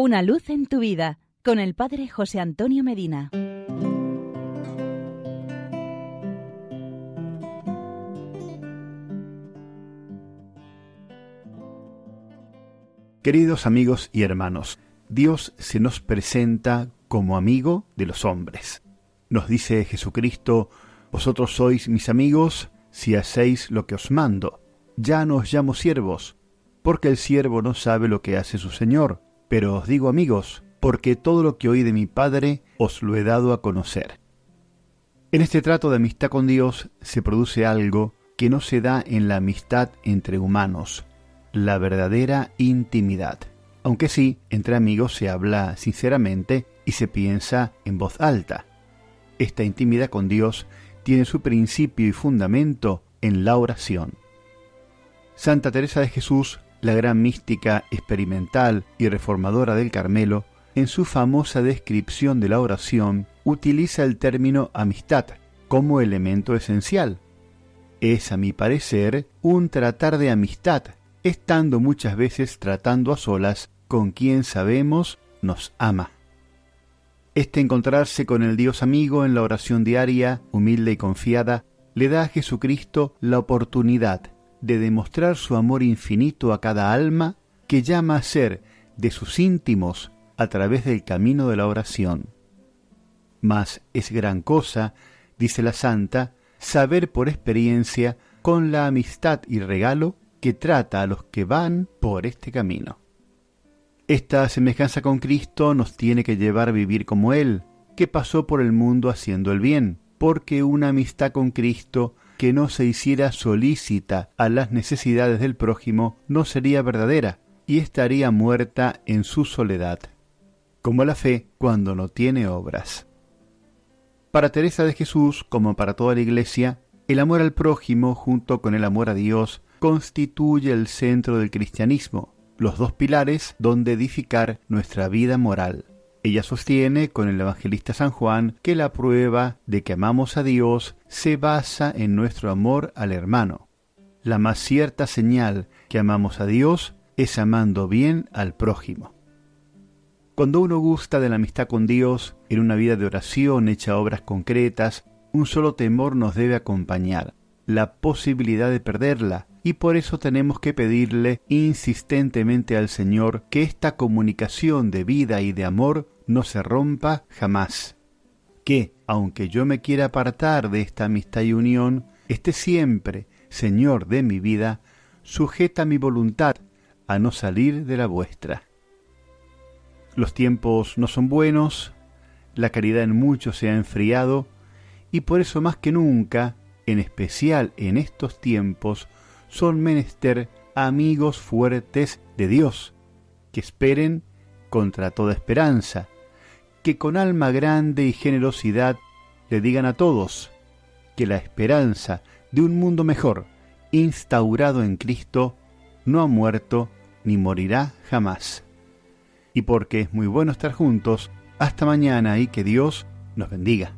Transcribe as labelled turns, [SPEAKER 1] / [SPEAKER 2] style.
[SPEAKER 1] Una luz en tu vida con el Padre José Antonio Medina.
[SPEAKER 2] Queridos amigos y hermanos, Dios se nos presenta como amigo de los hombres. Nos dice Jesucristo, vosotros sois mis amigos si hacéis lo que os mando. Ya no os llamo siervos, porque el siervo no sabe lo que hace su Señor, pero os digo amigos, porque todo lo que oí de mi Padre os lo he dado a conocer. En este trato de amistad con Dios se produce algo que no se da en la amistad entre humanos, la verdadera intimidad. Aunque sí, entre amigos se habla sinceramente y se piensa en voz alta. Esta intimidad con Dios tiene su principio y fundamento en la oración. Santa Teresa de Jesús, la gran mística experimental y reformadora del Carmelo, en su famosa descripción de la oración, utiliza el término amistad como elemento esencial. Es, a mi parecer, un tratar de amistad, estando muchas veces tratando a solas con quien sabemos nos ama. Este encontrarse con el Dios amigo en la oración diaria, humilde y confiada, le da a Jesucristo la oportunidad de demostrar su amor infinito a cada alma que llama a ser de sus íntimos a través del camino de la oración. Mas es gran cosa, dice la santa, saber por experiencia con la amistad y regalo que trata a los que van por este camino. Esta semejanza con Cristo nos tiene que llevar a vivir como Él, que pasó por el mundo haciendo el bien, porque una amistad con Cristo que no se hiciera solícita a las necesidades del prójimo no sería verdadera y estaría muerta en su soledad, como la fe cuando no tiene obras. Para Teresa de Jesús, como para toda la Iglesia, el amor al prójimo junto con el amor a Dios constituye el centro del cristianismo, los dos pilares donde edificar nuestra vida moral. Ella sostiene con el evangelista San Juan que la prueba de que amamos a Dios se basa en nuestro amor al hermano. La más cierta señal que amamos a Dios es amando bien al prójimo. Cuando uno gusta de la amistad con Dios, en una vida de oración hecha obras concretas, un solo temor nos debe acompañar, la posibilidad de perderla, y por eso tenemos que pedirle insistentemente al Señor que esta comunicación de vida y de amor no se rompa jamás. Que, aunque yo me quiera apartar de esta amistad y unión, esté siempre, Señor de mi vida, sujeta mi voluntad a no salir de la vuestra. Los tiempos no son buenos, la caridad en muchos se ha enfriado, y por eso más que nunca, en especial en estos tiempos, son menester amigos fuertes de Dios, que esperen contra toda esperanza, que con alma grande y generosidad le digan a todos que la esperanza de un mundo mejor, instaurado en Cristo, no ha muerto ni morirá jamás. Y porque es muy bueno estar juntos, hasta mañana y que Dios nos bendiga.